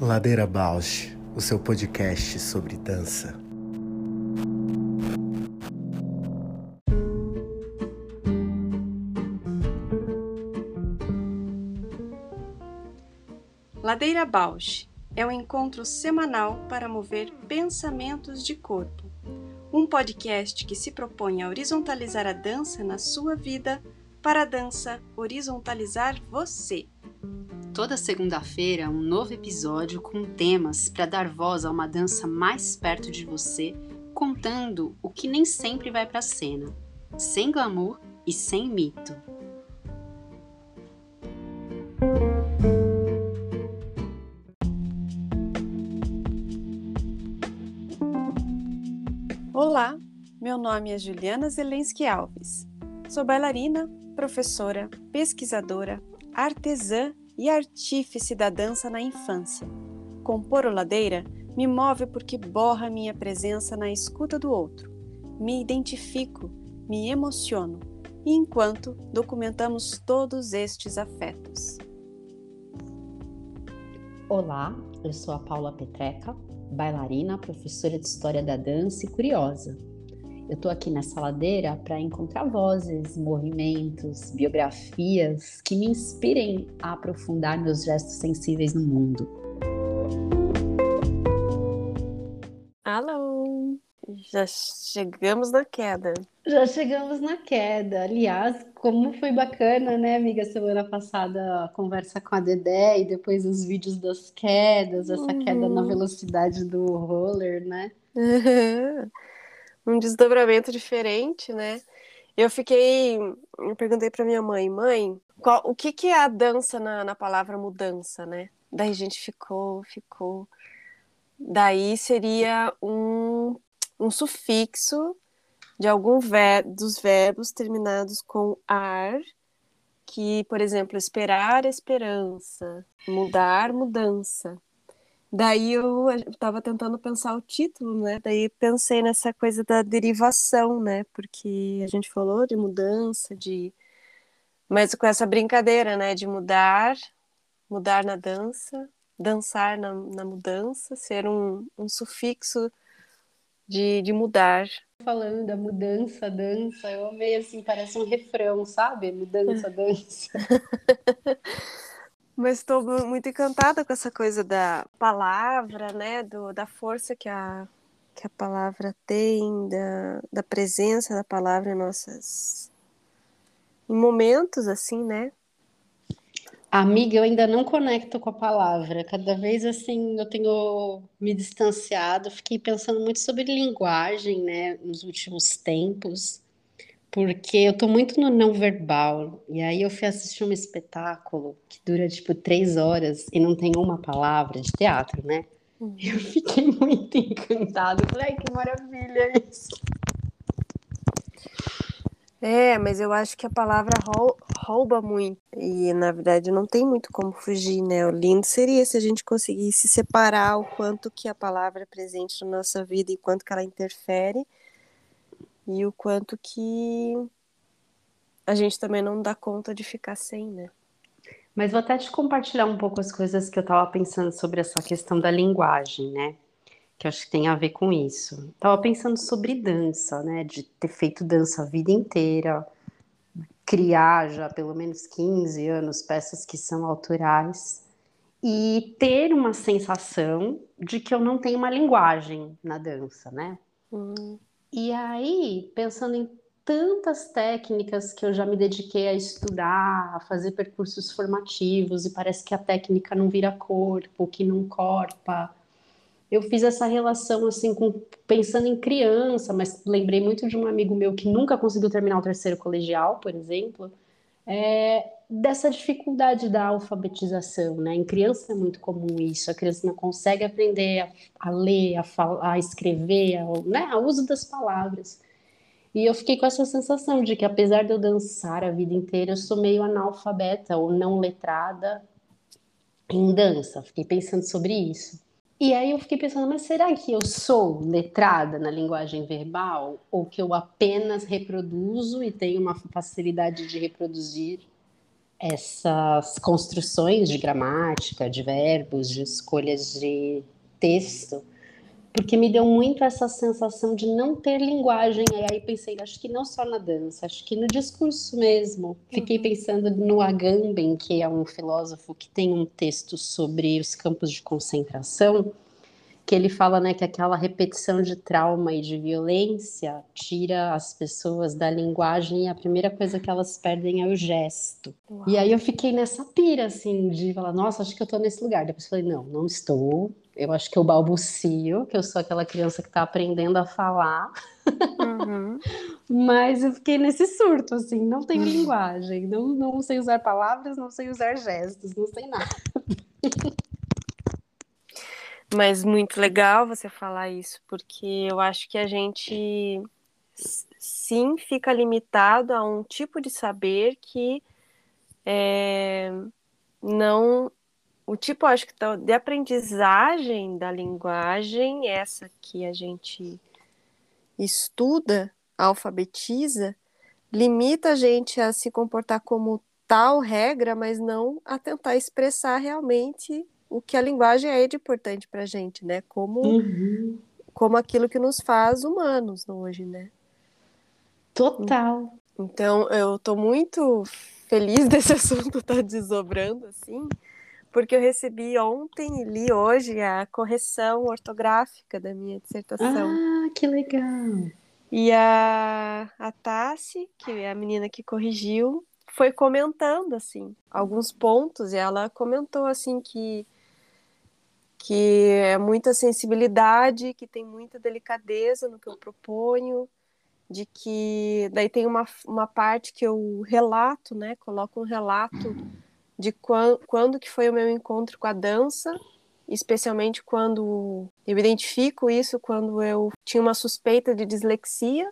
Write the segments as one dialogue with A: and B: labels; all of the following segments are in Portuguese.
A: Ladeira Bausch, o seu podcast sobre dança.
B: Ladeira Bausch é um encontro semanal para mover pensamentos de corpo. Um podcast que se propõe a horizontalizar a dança na sua vida para a dança horizontalizar você.
C: Toda segunda-feira, um novo episódio com temas para dar voz a uma dança mais perto de você, contando o que nem sempre vai para a cena, sem glamour e sem mito.
B: Olá, meu nome é Juliana Zelensky Alves. Sou bailarina, professora, pesquisadora, artesã e artífice da dança na infância. Compor o Ladeira me move porque borra minha presença na escuta do outro. Me identifico, me emociono, e enquanto documentamos todos estes afetos.
C: Olá, eu sou a Paula Petreca, bailarina, professora de História da Dança e curiosa. Eu estou aqui nessa ladeira para encontrar vozes, movimentos, biografias que me inspirem a aprofundar meus gestos sensíveis no mundo.
B: Alô! Já chegamos na queda.
C: Já chegamos na queda. Aliás, como foi bacana, né, amiga? Semana passada a conversa com a Dedé e depois os vídeos das quedas, essa uhum. queda na velocidade do roller, né?
B: um desdobramento diferente, né? Eu fiquei. Eu perguntei para minha mãe, mãe, qual, o que, que é a dança na, na palavra mudança, né? Daí a gente ficou, ficou. Daí seria um, um sufixo de algum ver, dos verbos terminados com ar, que, por exemplo, esperar, esperança, mudar, mudança. Daí eu estava tentando pensar o título, né? Daí pensei nessa coisa da derivação, né? Porque a gente falou de mudança, de mas com essa brincadeira, né? De mudar, mudar na dança, dançar na, na mudança, ser um, um sufixo de, de mudar.
C: Falando da mudança, dança, eu amei assim, parece um refrão, sabe? Mudança, dança.
B: Mas estou muito encantada com essa coisa da palavra, né? Do, da força que a, que a palavra tem, da, da presença da palavra em nossas. em momentos assim, né?
C: Amiga, eu ainda não conecto com a palavra. Cada vez assim eu tenho me distanciado, fiquei pensando muito sobre linguagem, né, nos últimos tempos porque eu tô muito no não verbal. E aí eu fui assistir um espetáculo que dura tipo três horas e não tem uma palavra de teatro, né? Uhum. Eu fiquei muito encantada. Falei, que maravilha isso.
B: É, mas eu acho que a palavra rouba muito. E na verdade não tem muito como fugir, né? O lindo seria se a gente conseguisse separar o quanto que a palavra é presente na nossa vida e quanto que ela interfere e o quanto que a gente também não dá conta de ficar sem, né?
C: Mas vou até te compartilhar um pouco as coisas que eu estava pensando sobre essa questão da linguagem, né? Que eu acho que tem a ver com isso. Tava pensando sobre dança, né? De ter feito dança a vida inteira, criar já pelo menos 15 anos peças que são autorais e ter uma sensação de que eu não tenho uma linguagem na dança, né? Hum. E aí, pensando em tantas técnicas que eu já me dediquei a estudar, a fazer percursos formativos, e parece que a técnica não vira corpo, que não corpa. Eu fiz essa relação assim com pensando em criança, mas lembrei muito de um amigo meu que nunca conseguiu terminar o terceiro colegial, por exemplo, é, dessa dificuldade da alfabetização, né? Em criança é muito comum isso, a criança não consegue aprender a, a ler, a, falar, a escrever, a, né? o uso das palavras. E eu fiquei com essa sensação de que, apesar de eu dançar a vida inteira, eu sou meio analfabeta ou não letrada em dança. Fiquei pensando sobre isso. E aí eu fiquei pensando, mas será que eu sou letrada na linguagem verbal ou que eu apenas reproduzo e tenho uma facilidade de reproduzir essas construções de gramática, de verbos, de escolhas de texto, porque me deu muito essa sensação de não ter linguagem. E aí pensei, acho que não só na dança, acho que no discurso mesmo. Fiquei uhum. pensando no Agamben, que é um filósofo que tem um texto sobre os campos de concentração, que ele fala né, que aquela repetição de trauma e de violência tira as pessoas da linguagem e a primeira coisa que elas perdem é o gesto. Uau. E aí eu fiquei nessa pira, assim, de falar, nossa, acho que eu tô nesse lugar. Depois falei, não, não estou. Eu acho que eu balbucio, que eu sou aquela criança que tá aprendendo a falar. Uhum. Mas eu fiquei nesse surto, assim, não tenho uhum. linguagem, não, não sei usar palavras, não sei usar gestos, não sei nada.
B: Mas muito legal você falar isso, porque eu acho que a gente sim fica limitado a um tipo de saber que é, não. O tipo, acho que tá, de aprendizagem da linguagem, essa que a gente estuda, alfabetiza, limita a gente a se comportar como tal regra, mas não a tentar expressar realmente o que a linguagem é de importante para a gente, né? Como, uhum. como aquilo que nos faz humanos hoje, né?
C: Total.
B: Então, eu estou muito feliz desse assunto estar tá desdobrando, assim, porque eu recebi ontem e li hoje a correção ortográfica da minha dissertação.
C: Ah, que legal!
B: E a, a Tassi, que é a menina que corrigiu, foi comentando, assim, alguns pontos, e ela comentou, assim, que que é muita sensibilidade, que tem muita delicadeza no que eu proponho, de que daí tem uma, uma parte que eu relato, né, coloco um relato de quando, quando que foi o meu encontro com a dança, especialmente quando eu identifico isso quando eu tinha uma suspeita de dislexia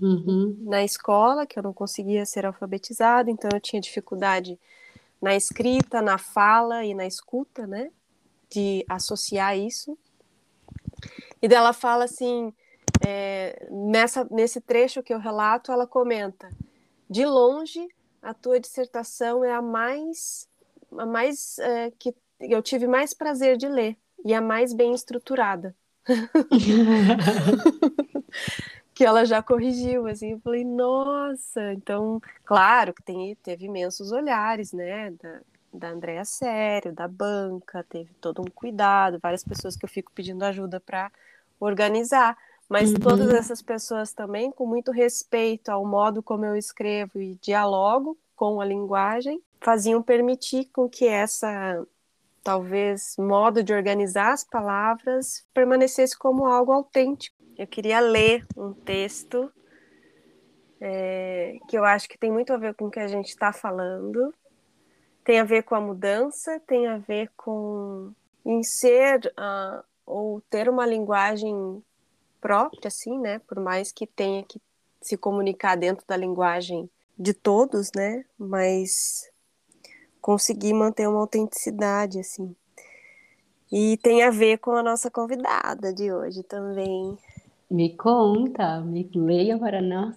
B: uhum. na escola, que eu não conseguia ser alfabetizada, então eu tinha dificuldade na escrita, na fala e na escuta, né? De associar isso. E dela fala assim, é, nessa, nesse trecho que eu relato, ela comenta: de longe, a tua dissertação é a mais, a mais é, que eu tive mais prazer de ler e a mais bem estruturada. que ela já corrigiu, assim, eu falei, nossa, então, claro que tem, teve imensos olhares, né, da, da Andréa Sério, da banca, teve todo um cuidado, várias pessoas que eu fico pedindo ajuda para organizar, mas uhum. todas essas pessoas também com muito respeito ao modo como eu escrevo e dialogo com a linguagem, faziam permitir com que essa talvez modo de organizar as palavras permanecesse como algo autêntico. Eu queria ler um texto é, que eu acho que tem muito a ver com o que a gente está falando, tem a ver com a mudança, tem a ver com em ser uh, ou ter uma linguagem própria, assim, né? Por mais que tenha que se comunicar dentro da linguagem de todos, né? Mas conseguir manter uma autenticidade, assim. E tem a ver com a nossa convidada de hoje também.
C: Me conta, me leia para nós.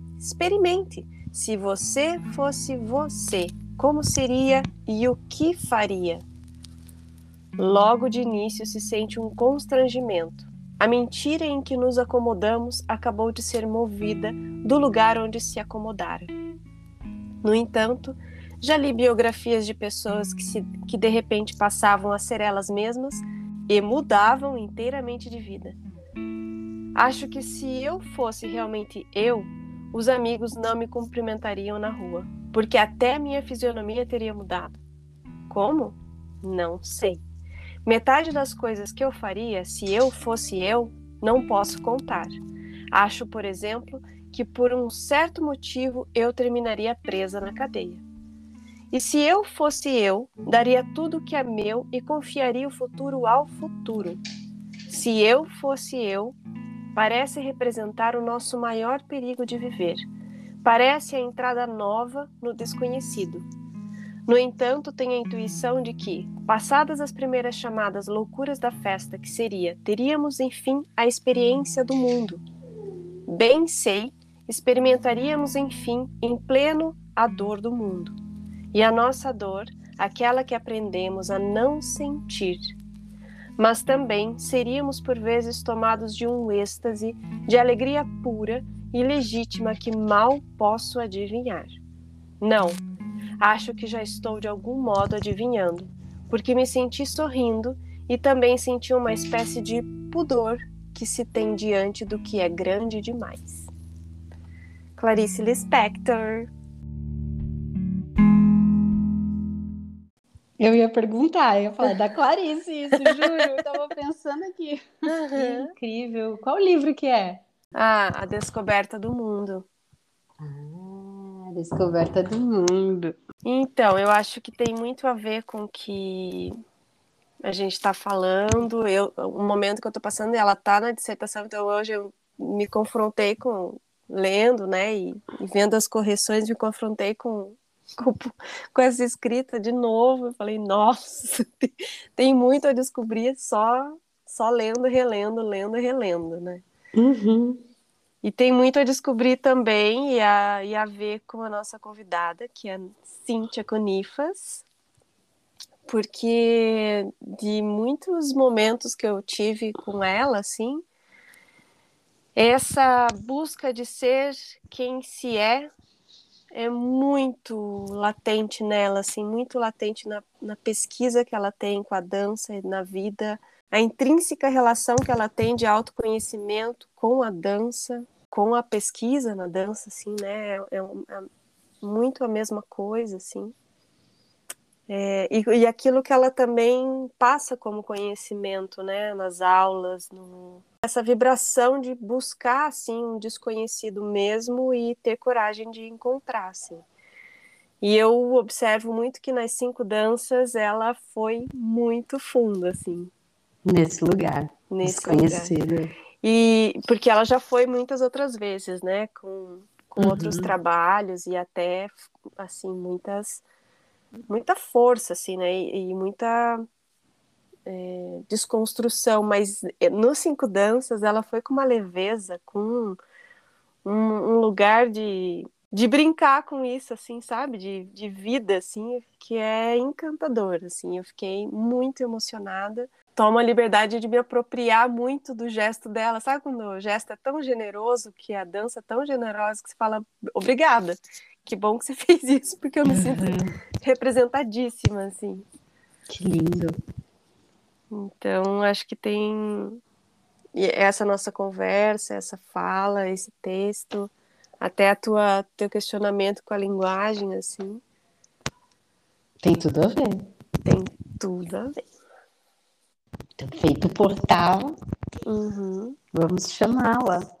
B: Experimente. Se você fosse você, como seria e o que faria? Logo de início se sente um constrangimento. A mentira em que nos acomodamos acabou de ser movida do lugar onde se acomodara. No entanto, já li biografias de pessoas que, se, que de repente passavam a ser elas mesmas e mudavam inteiramente de vida. Acho que se eu fosse realmente eu, os amigos não me cumprimentariam na rua, porque até minha fisionomia teria mudado. Como? Não sei. Metade das coisas que eu faria se eu fosse eu, não posso contar. Acho, por exemplo, que por um certo motivo eu terminaria presa na cadeia. E se eu fosse eu, daria tudo o que é meu e confiaria o futuro ao futuro. Se eu fosse eu, parece representar o nosso maior perigo de viver. Parece a entrada nova no desconhecido. No entanto, tenho a intuição de que, passadas as primeiras chamadas loucuras da festa, que seria, teríamos enfim a experiência do mundo. Bem sei, experimentaríamos enfim, em pleno, a dor do mundo. E a nossa dor, aquela que aprendemos a não sentir, mas também seríamos por vezes tomados de um êxtase de alegria pura e legítima que mal posso adivinhar. Não, acho que já estou de algum modo adivinhando, porque me senti sorrindo e também senti uma espécie de pudor que se tem diante do que é grande demais. Clarice Lispector
C: Eu ia perguntar, eu ia falar da Clarice, isso, juro. Eu tava pensando aqui. Uhum. Incrível. Qual livro que é?
B: Ah, A Descoberta do Mundo.
C: Ah, A Descoberta do Mundo.
B: Então, eu acho que tem muito a ver com o que a gente está falando. Eu, o momento que eu estou passando, ela está na dissertação, então hoje eu me confrontei com lendo, né, e, e vendo as correções, me confrontei com com, com essa escrita de novo. Eu falei, nossa, tem, tem muito a descobrir só, só lendo, relendo, lendo e relendo, né?
C: Uhum.
B: E tem muito a descobrir também e a, e a ver com a nossa convidada, que é Cíntia Conifas, porque de muitos momentos que eu tive com ela, assim, essa busca de ser quem se é é muito latente nela, assim, muito latente na, na pesquisa que ela tem com a dança e na vida, a intrínseca relação que ela tem de autoconhecimento com a dança, com a pesquisa na dança, assim, né? É, é, é muito a mesma coisa, assim. É, e, e aquilo que ela também passa como conhecimento, né, nas aulas, no, essa vibração de buscar assim um desconhecido mesmo e ter coragem de encontrar assim. E eu observo muito que nas cinco danças ela foi muito funda assim.
C: Nesse lugar. Nesse desconhecido. Lugar.
B: E porque ela já foi muitas outras vezes, né, com, com uhum. outros trabalhos e até assim muitas muita força assim, né, e, e muita é, desconstrução, mas é, nos Cinco Danças ela foi com uma leveza, com um, um, lugar de, de brincar com isso, assim, sabe? De, de vida, assim, que é encantador, assim. Eu fiquei muito emocionada. Tomo a liberdade de me apropriar muito do gesto dela. Sabe quando o gesto é tão generoso, que a dança é tão generosa, que você fala, obrigada, que bom que você fez isso, porque eu me sinto uhum. representadíssima, assim.
C: Que lindo.
B: Então, acho que tem essa nossa conversa, essa fala, esse texto, até a tua teu questionamento com a linguagem, assim.
C: Tem tudo a ver.
B: Tem tudo a ver.
C: Então, feito o portal,
B: uhum.
C: vamos chamá-la.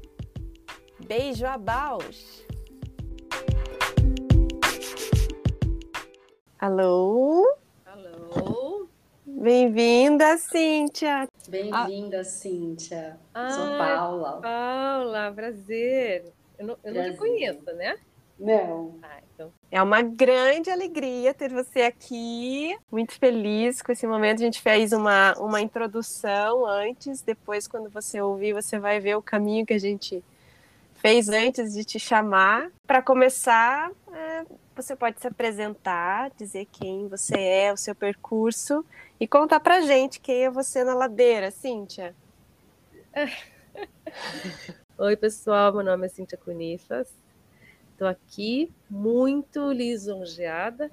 B: Beijo a Bausch! Alô?
C: Alô?
B: Bem-vinda, Cíntia.
C: Bem-vinda, ah. Cíntia. Ah, Sou Paula.
B: Paula, prazer. Eu não, eu prazer. não te conheço, né?
C: Não.
B: Ah, então. É uma grande alegria ter você aqui. Muito feliz com esse momento. A gente fez uma, uma introdução antes. Depois, quando você ouvir, você vai ver o caminho que a gente fez antes de te chamar. Para começar, é, você pode se apresentar, dizer quem você é, o seu percurso e contar pra gente quem é você na ladeira, Cíntia.
D: Oi, pessoal, meu nome é Cíntia Cunifas. Estou aqui muito lisonjeada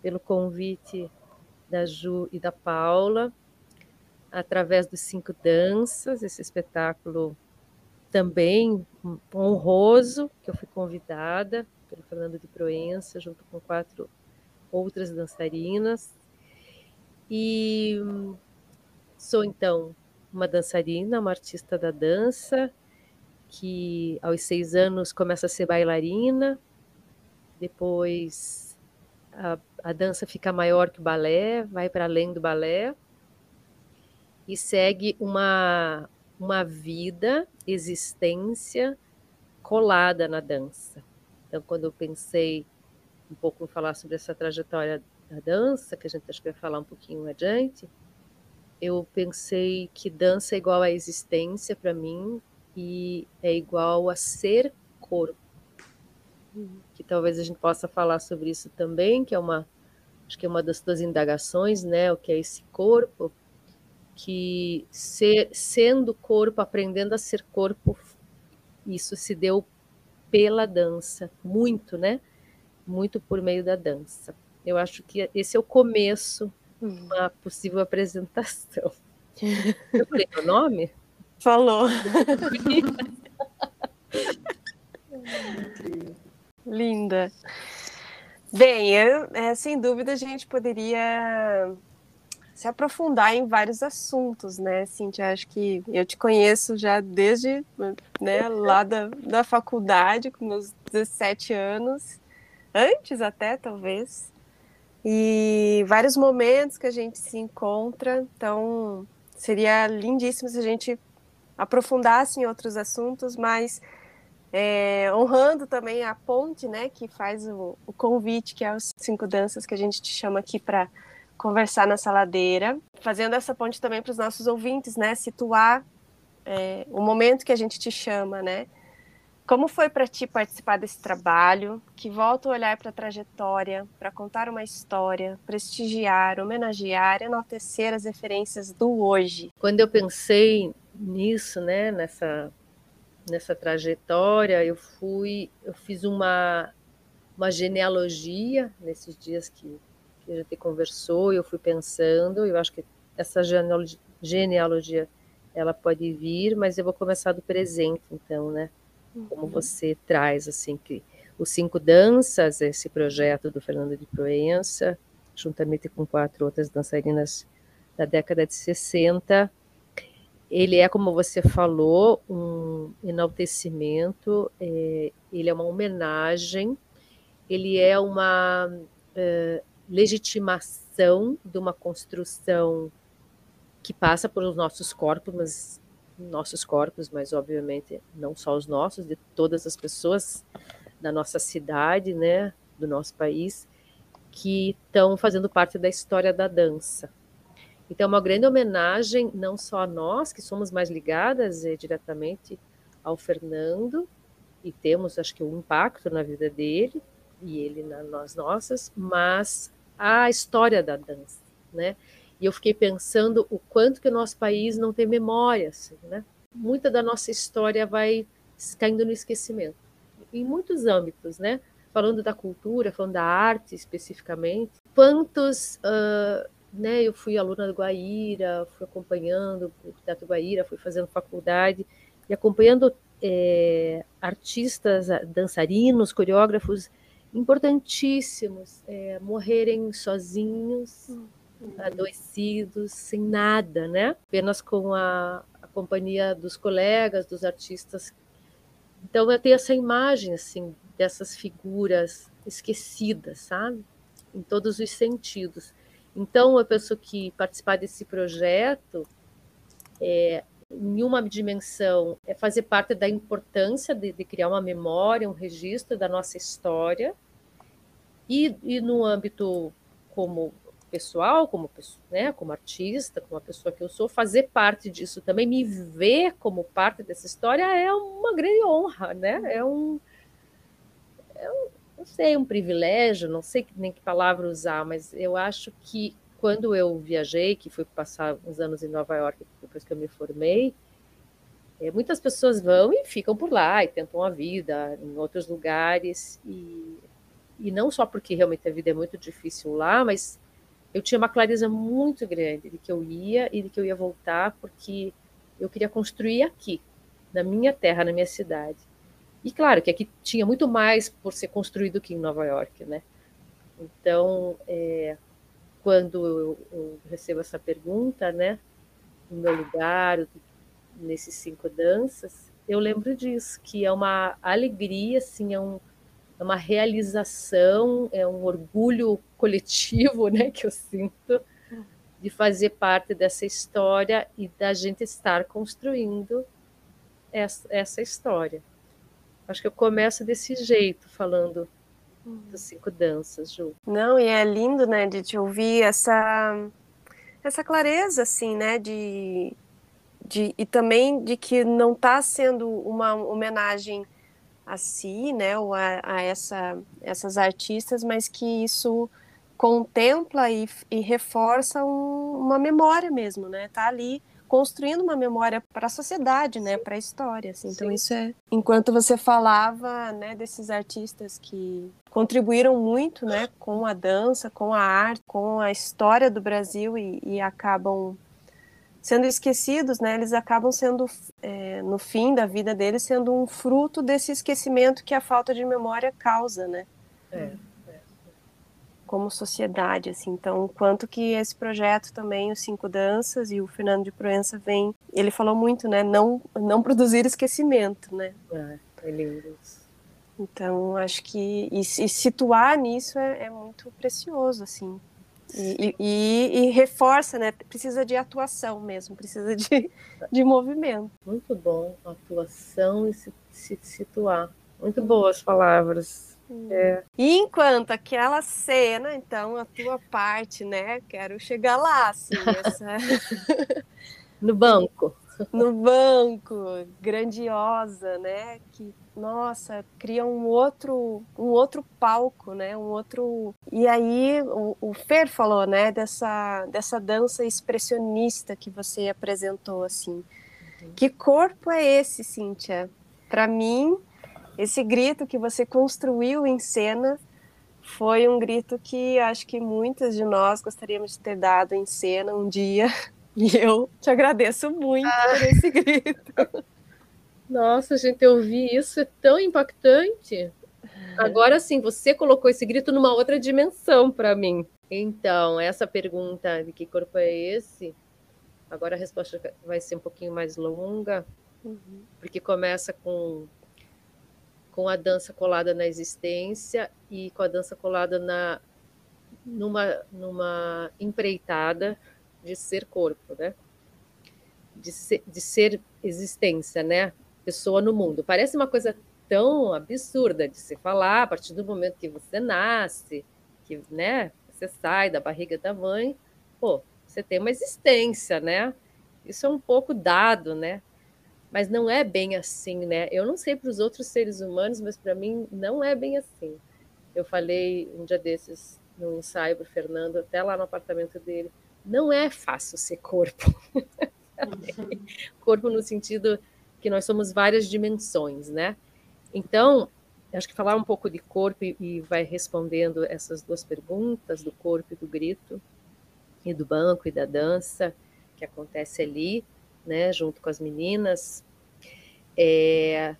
D: pelo convite da Ju e da Paula, através dos Cinco Danças, esse espetáculo também honroso, que eu fui convidada pelo Fernando de Proença, junto com quatro outras dançarinas. E sou, então, uma dançarina, uma artista da dança, que aos seis anos começa a ser bailarina, depois a, a dança fica maior que o balé, vai para além do balé, e segue uma, uma vida, existência colada na dança. Então, quando eu pensei um pouco em falar sobre essa trajetória da dança, que a gente acho que vai falar um pouquinho adiante, eu pensei que dança é igual à existência para mim e é igual a ser corpo. Que talvez a gente possa falar sobre isso também, que é uma acho que é uma das tuas indagações, né, o que é esse corpo, que ser, sendo corpo, aprendendo a ser corpo, isso se deu pela dança, muito, né? Muito por meio da dança. Eu acho que esse é o começo de uhum. uma possível apresentação. Eu falei meu nome?
B: Falou. Linda. Bem, eu, é, sem dúvida a gente poderia se aprofundar em vários assuntos, né, Cintia? Acho que eu te conheço já desde né, lá da, da faculdade, com meus 17 anos, antes até, talvez. E vários momentos que a gente se encontra, então seria lindíssimo se a gente aprofundasse em outros assuntos, mas é, honrando também a ponte, né, que faz o, o convite, que é os cinco danças que a gente te chama aqui para conversar nessa ladeira, fazendo essa ponte também para os nossos ouvintes, né? Situar é, o momento que a gente te chama, né? Como foi para ti participar desse trabalho, que volta o olhar para a trajetória, para contar uma história, prestigiar, homenagear, enaltecer as referências do hoje?
D: Quando eu pensei nisso, né, nessa nessa trajetória, eu fui, eu fiz uma uma genealogia nesses dias que que a gente conversou, eu fui pensando, eu acho que essa genealogia, genealogia ela pode vir, mas eu vou começar do presente, então, né? Como uhum. você traz, assim, que os Cinco Danças, esse projeto do Fernando de Proença, juntamente com quatro outras dançarinas da década de 60, ele é, como você falou, um enaltecimento, é, ele é uma homenagem, ele é uma é, legitimação de uma construção que passa pelos nossos corpos, mas nossos corpos, mas obviamente não só os nossos, de todas as pessoas da nossa cidade, né, do nosso país, que estão fazendo parte da história da dança. Então, é uma grande homenagem não só a nós, que somos mais ligadas é, diretamente ao Fernando, e temos, acho que, um impacto na vida dele, e ele nas nossas, mas a história da dança, né? E eu fiquei pensando o quanto que o nosso país não tem memória, assim, né? Muita da nossa história vai caindo no esquecimento, em muitos âmbitos, né? Falando da cultura, falando da arte especificamente. Quantos, uh, né? Eu fui aluna do Guaíra, fui acompanhando o Teatro Guaíra, fui fazendo faculdade e acompanhando é, artistas, dançarinos, coreógrafos importantíssimos é, morrerem sozinhos, uhum. adoecidos, sem nada, né? Apenas com a, a, companhia dos colegas, dos artistas. Então eu tenho essa imagem assim dessas figuras esquecidas, sabe? Em todos os sentidos. Então eu penso que participar desse projeto é, em uma dimensão é fazer parte da importância de, de, criar uma memória, um registro da nossa história, e, e no âmbito como pessoal, como, né, como artista, como a pessoa que eu sou, fazer parte disso também, me ver como parte dessa história é uma grande honra, né? É um, é um não sei, um privilégio, não sei nem que palavra usar, mas eu acho que quando eu viajei, que fui passar uns anos em Nova York depois que eu me formei, é, muitas pessoas vão e ficam por lá e tentam a vida em outros lugares e, e não só porque realmente a vida é muito difícil lá, mas eu tinha uma clareza muito grande de que eu ia e de que eu ia voltar porque eu queria construir aqui, na minha terra, na minha cidade. E claro que aqui tinha muito mais por ser construído que em Nova York, né? Então, é, quando eu, eu, recebo essa pergunta, né, no meu lugar, nesses cinco danças, eu lembro disso, que é uma alegria, assim, é, um, é uma realização, é um orgulho coletivo, né, que eu sinto de fazer parte dessa história e da gente estar construindo essa, essa história. Acho que eu começo desse jeito, falando das cinco danças, Ju.
B: Não, e é lindo, né, de te ouvir essa essa clareza, assim, né, de, de e também de que não está sendo uma homenagem a si, né, ou a, a essa, essas artistas, mas que isso contempla e, e reforça um, uma memória mesmo, né, tá ali construindo uma memória para a sociedade, né, para a história. Assim. Então isso é. Enquanto você falava, né, desses artistas que contribuíram muito, né, com a dança, com a arte, com a história do Brasil e, e acabam sendo esquecidos, né, eles acabam sendo, é, no fim da vida deles, sendo um fruto desse esquecimento que a falta de memória causa, né? É como sociedade, assim. Então, quanto que esse projeto também, os Cinco Danças e o Fernando de Proença vem, ele falou muito, né, não não produzir esquecimento, né?
D: É, é lindo
B: Então, acho que e, e situar nisso é, é, muito precioso, assim. E, e, e, reforça, né? Precisa de atuação mesmo, precisa de, de movimento.
D: Muito bom, atuação e se, se situar. Muito boas palavras.
B: É. E enquanto aquela cena, então, a tua parte, né? Quero chegar lá, assim, essa...
D: no banco.
B: No banco, grandiosa, né? Que, nossa, cria um outro, um outro palco, né? Um outro. E aí o, o Fer falou, né? Dessa, dessa dança expressionista que você apresentou, assim. Uhum. Que corpo é esse, Cíntia? Para mim, esse grito que você construiu em cena foi um grito que acho que muitas de nós gostaríamos de ter dado em cena um dia. E eu te agradeço muito ah. por esse grito.
D: Nossa, gente, eu ouvi isso, é tão impactante. Agora sim, você colocou esse grito numa outra dimensão para mim. Então, essa pergunta de que corpo é esse? Agora a resposta vai ser um pouquinho mais longa, uhum. porque começa com com a dança colada na existência e com a dança colada na numa numa empreitada de ser corpo, né? De ser, de ser existência, né? Pessoa no mundo. Parece uma coisa tão absurda de se falar a partir do momento que você nasce, que, né, você sai da barriga da mãe, pô, você tem uma existência, né? Isso é um pouco dado, né? mas não é bem assim, né? Eu não sei para os outros seres humanos, mas para mim não é bem assim. Eu falei um dia desses no ensaio para Fernando, até lá no apartamento dele, não é fácil ser corpo. corpo no sentido que nós somos várias dimensões, né? Então, acho que falar um pouco de corpo e, e vai respondendo essas duas perguntas do corpo e do grito e do banco e da dança que acontece ali né, junto com as meninas. É,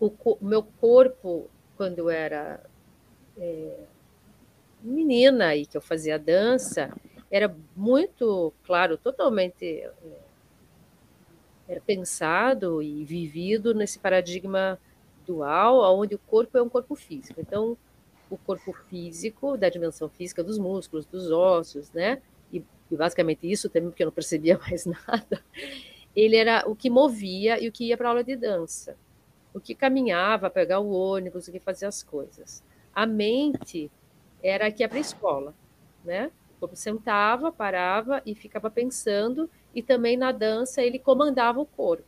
D: o, meu corpo, quando eu era é, menina e que eu fazia dança, era muito, claro, totalmente é, era pensado e vivido nesse paradigma dual, onde o corpo é um corpo físico. Então, o corpo físico, da dimensão física dos músculos, dos ossos, né? e basicamente isso também, porque eu não percebia mais nada, ele era o que movia e o que ia para a aula de dança, o que caminhava, pegar o ônibus, o que fazia as coisas. A mente era que ia para a escola, né? Corpo sentava, parava e ficava pensando, e também na dança ele comandava o corpo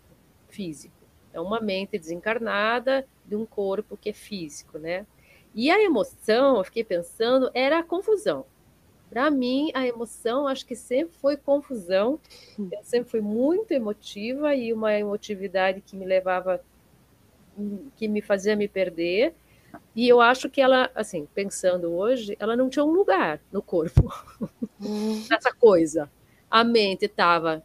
D: físico. É uma mente desencarnada de um corpo que é físico, né? E a emoção, eu fiquei pensando, era a confusão Para mim, a emoção, acho que sempre foi confusão. Eu sempre fui muito emotiva e uma emotividade que me levava, que me fazia me perder. E eu acho que ela, assim, pensando hoje, ela não tinha um lugar no corpo, hum. essa coisa. A mente estava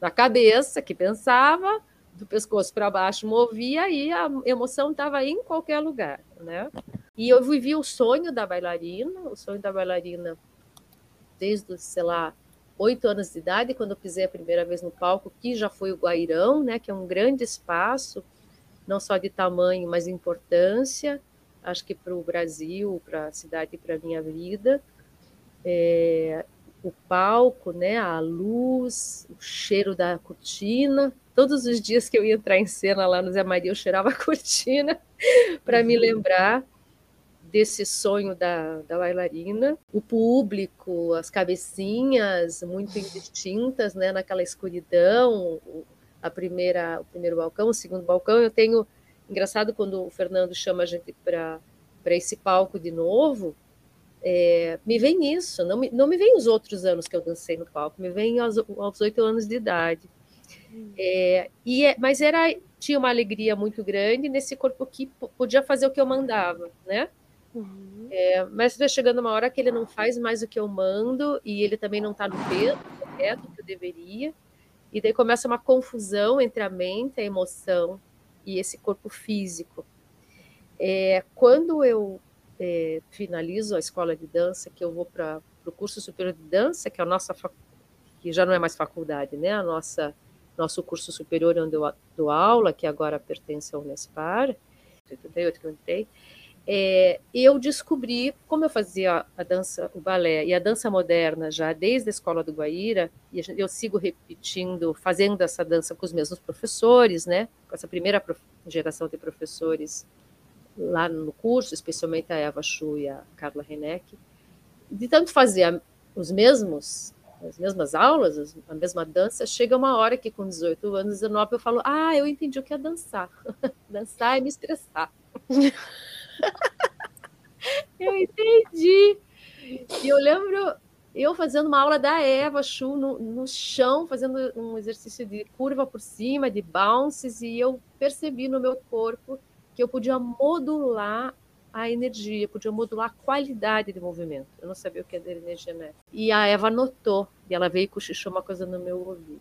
D: na cabeça, que pensava, do pescoço para baixo movia e a emoção estava em qualquer lugar, né? E eu vivi o sonho da bailarina, o sonho da bailarina desde, sei lá, oito anos de idade, quando eu pisei a primeira vez no palco, que já foi o Guairão, né? Que é um grande espaço, não só de tamanho, mas de importância, acho que para o Brasil, para a cidade e para a minha vida. É, o palco, né, a luz, o cheiro da cortina. Todos os dias que eu ia entrar em cena lá no Zé Maria, eu cheirava a cortina para me uhum. lembrar desse sonho da, da bailarina. O público, as cabecinhas muito indistintas, né, naquela escuridão. A primeira, o primeiro balcão, o segundo balcão. Eu tenho engraçado quando o Fernando chama a gente para esse palco de novo é, me vem isso, não me, não me vem os outros anos que eu dancei no palco, me vem aos, oito anos de idade. É, e é, mas era tinha uma alegria muito grande nesse corpo que podia fazer o que eu mandava, né? Uhum. É, mas vai chegando uma hora que ele não faz mais o que eu mando e ele também não está no peso correto que eu deveria. E daí começa uma confusão entre a mente, a emoção e esse corpo físico. É, quando eu é, finalizo a escola de dança, que eu vou para o curso superior de dança, que é a nossa que já não é mais faculdade, né? A nossa nosso curso superior onde eu dou aula, que agora pertence ao Unespar, 88 que eu entrei, é, eu descobri como eu fazia a dança, o balé e a dança moderna já desde a escola do Guaíra, e eu sigo repetindo, fazendo essa dança com os mesmos professores, né? Com essa primeira geração de professores lá no curso, especialmente a Eva Chu e a Carla Reneck, de tanto fazer os mesmos as mesmas aulas, a mesma dança, chega uma hora que com 18 anos, 19, eu falo, ah, eu entendi o que é dançar. dançar é me expressar. eu entendi. E eu lembro eu fazendo uma aula da Eva Chu no, no chão, fazendo um exercício de curva por cima, de bounces, e eu percebi no meu corpo que eu podia modular a energia, podia modular a qualidade de movimento. Eu não sabia o que era energia né? E a Eva notou, e ela veio e cochichou uma coisa no meu ouvido.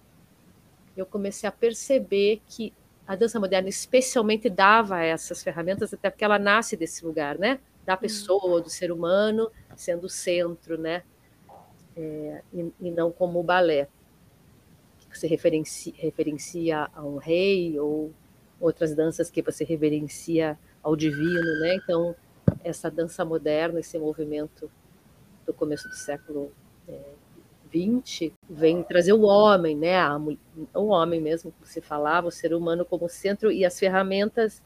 D: Eu comecei a perceber que a dança moderna especialmente dava essas ferramentas, até porque ela nasce desse lugar, né? Da uhum. pessoa, do ser humano, sendo o centro, né? É, e, e, não como o balé, que se referencia, referencia a um rei ou outras danças que você reverencia ao divino, né? Então, essa dança moderna, esse movimento do começo do século XX, vem trazer o homem, né? A, o homem mesmo, que se falava, o ser humano como centro e as ferramentas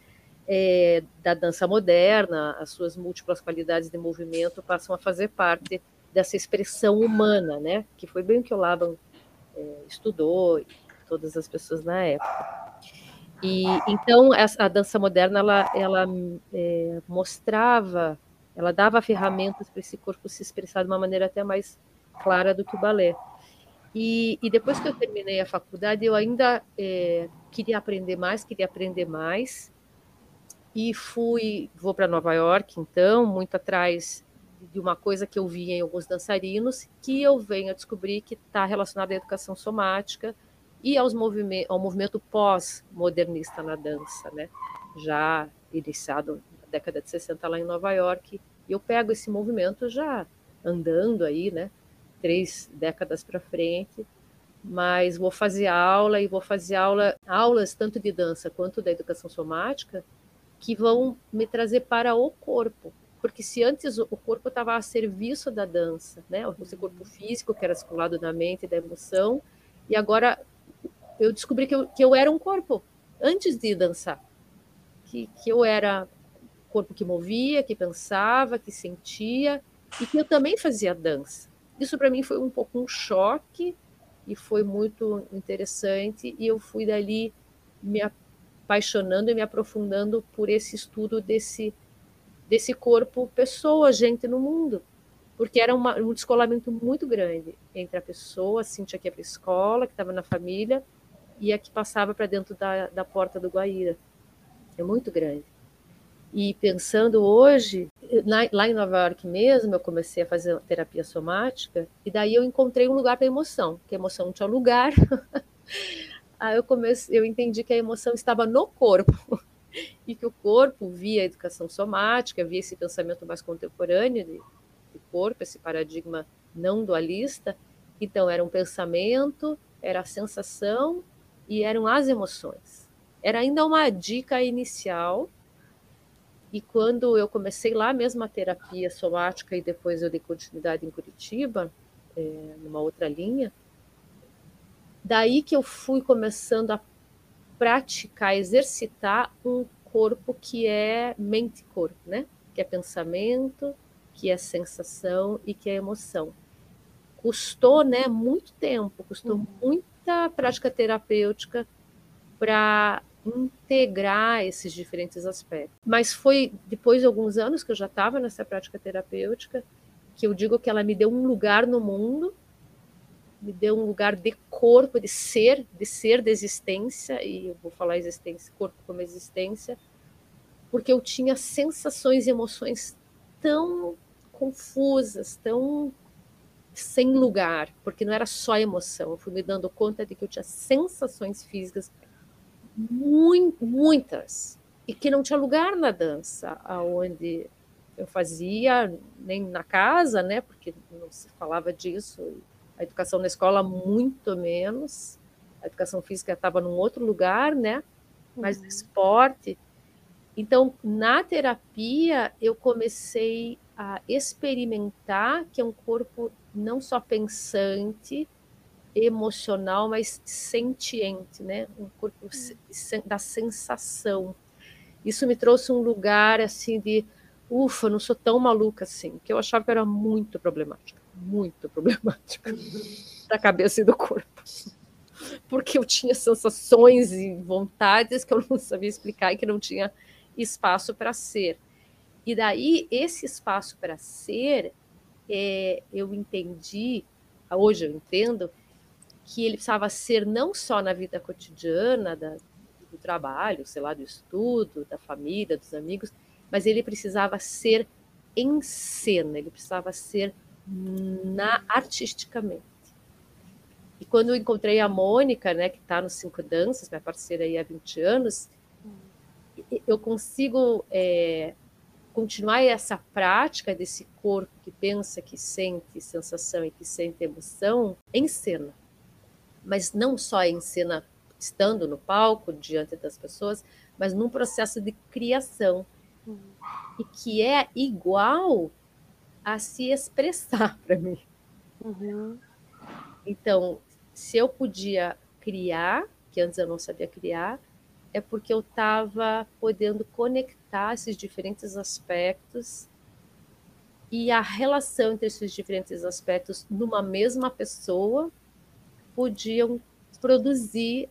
D: é, da dança moderna, as suas múltiplas qualidades de movimento passam a fazer parte dessa expressão humana, né? Que foi bem o que o Laban é, estudou, todas as pessoas na época. E então a dança moderna ela, ela é, mostrava, ela dava ferramentas para esse corpo se expressar de uma maneira até mais clara do que balé. E, e depois que eu terminei a faculdade, eu ainda é, queria aprender mais, queria aprender mais. E fui, vou para Nova York, então, muito atrás de uma coisa que eu vi em alguns dançarinos, que eu venho a descobrir que está relacionada à educação somática, e aos movimento, ao movimento pós-modernista na dança, né? já iniciado na década de 60 lá em Nova York. E eu pego esse movimento já andando aí, né? Três décadas para frente, mas vou fazer aula e vou fazer aula, aulas tanto de dança quanto da educação somática que vão me trazer para o corpo, porque se antes o corpo estava a serviço da dança, né, esse corpo físico que era circulado da mente e da emoção, e agora eu descobri que eu, que eu era um corpo antes de dançar. Que, que eu era corpo que movia, que pensava, que sentia e que eu também fazia dança. Isso para mim foi um pouco um choque e foi muito interessante e eu fui dali me apaixonando e me aprofundando por esse estudo desse desse corpo pessoa, gente no mundo. porque era uma, um descolamento muito grande entre a pessoa, a Cintia que ia para a escola, que estava na família, e a que passava para dentro da, da porta do Guaíra. É muito grande. E pensando hoje, lá em Nova York mesmo, eu comecei a fazer terapia somática, e daí eu encontrei um lugar para emoção, que a emoção tinha lugar. Aí eu comecei, eu entendi que a emoção estava no corpo e que o corpo via a educação somática, via esse pensamento mais contemporâneo de, de corpo, esse paradigma não dualista. Então era um pensamento, era a sensação e eram as emoções. Era ainda uma dica inicial. E quando eu comecei lá mesmo a terapia somática e depois eu dei continuidade em Curitiba, é, numa outra linha, Daí que eu fui começando a praticar, exercitar um corpo que é mente-corpo, né? Que é pensamento, que é sensação e que é emoção. Custou, né, muito tempo, custou uhum. muita prática terapêutica para integrar esses diferentes aspectos. Mas foi depois de alguns anos que eu já estava nessa prática terapêutica que eu digo que ela me deu um lugar no mundo me deu um lugar de corpo, de ser, de ser, de existência, e eu vou falar existência, corpo como existência, porque eu tinha sensações e emoções tão confusas, tão sem lugar, porque não era só emoção, eu fui me dando conta de que eu tinha sensações físicas muito, muitas, e que não tinha lugar na dança, aonde eu fazia, nem na casa, né, porque não se falava disso, a educação na escola muito menos, a educação física estava num outro lugar, né? Mas uhum. esporte. Então, na terapia, eu comecei a experimentar que é um corpo não só pensante, emocional, mas sentiente, né? Um corpo da sensação. Isso me trouxe um lugar assim de, ufa, não sou tão maluca assim, que eu achava que era muito problemática muito problemática da cabeça e do corpo. Porque eu tinha sensações e vontades que eu não sabia explicar e que não tinha espaço para ser. E daí, esse espaço para ser, é, eu entendi, hoje eu entendo, que ele precisava ser não só na vida cotidiana, da, do trabalho, sei lá, do estudo, da família, dos amigos, mas ele precisava ser em cena, ele precisava ser na artisticamente. E quando eu encontrei a Mônica, né, que está no Cinco Danças, minha parceira aí há 20 anos, eu consigo é, continuar essa prática desse corpo que pensa, que sente sensação e que sente emoção em cena. Mas não só em cena estando no palco, diante das pessoas, mas num processo de criação. Uhum. E que é igual a se expressar para mim. Uhum. Então, se eu podia criar, que antes eu não sabia criar, é porque eu estava podendo conectar esses diferentes aspectos e a relação entre esses diferentes aspectos numa mesma pessoa podiam produzir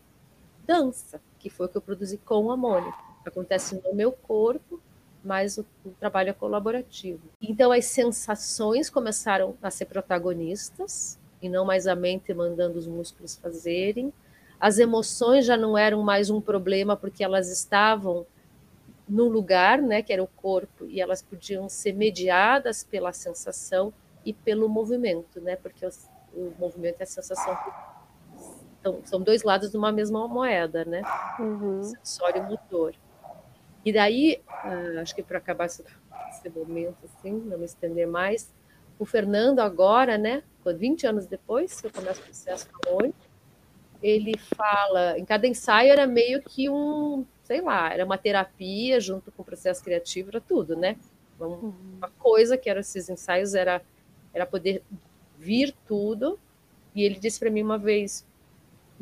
D: dança, que foi o que eu produzi com a Mônica. Acontece no meu corpo mas o, o, trabalho é colaborativo. Então as sensações começaram a ser protagonistas e não mais a mente mandando os músculos fazerem. As emoções já não eram mais um problema porque elas estavam no lugar, né, que era o corpo, e elas podiam ser mediadas pela sensação e pelo movimento, né, porque os, o movimento e a sensação então, são dois lados de uma mesma moeda, né, uhum. sensório e motor. E daí, uh, acho que para acabar esse, esse, momento, assim, não me estender mais, o Fernando agora, né, 20 anos depois que eu começo o processo com a ele fala, em cada ensaio era meio que um, sei lá, era uma terapia junto com o processo criativo, era tudo, né? Uma, uhum. uma coisa que eram esses ensaios era, era poder vir tudo. E ele disse para mim uma vez,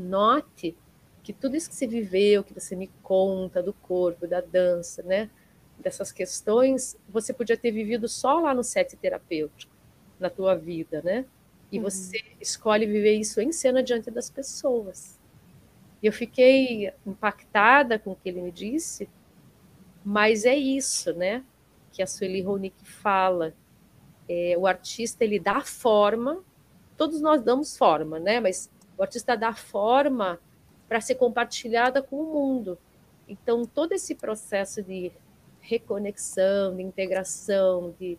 D: note que tudo isso que você viveu, que você me conta do corpo, da dança, né, dessas questões, você podia ter vivido só lá no set terapêutico, na tua vida, né? E uhum. você escolhe viver isso em cena diante das pessoas. E eu fiquei impactada com o que ele me disse, mas é isso, né? Que a Sueli Ronick fala. é, o artista ele dá forma, todos nós damos forma, né? Mas o artista dá forma para ser compartilhada com o mundo. Então, todo esse processo de reconexão, de integração, de,